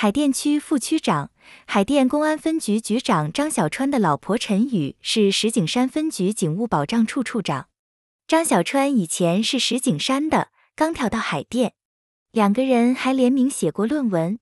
海淀区副区长海淀公安分局局长张小川的老婆陈宇是石景山分局警务保障处处长。张小川以前是石景山的刚调到海淀。两个人还联名写过论文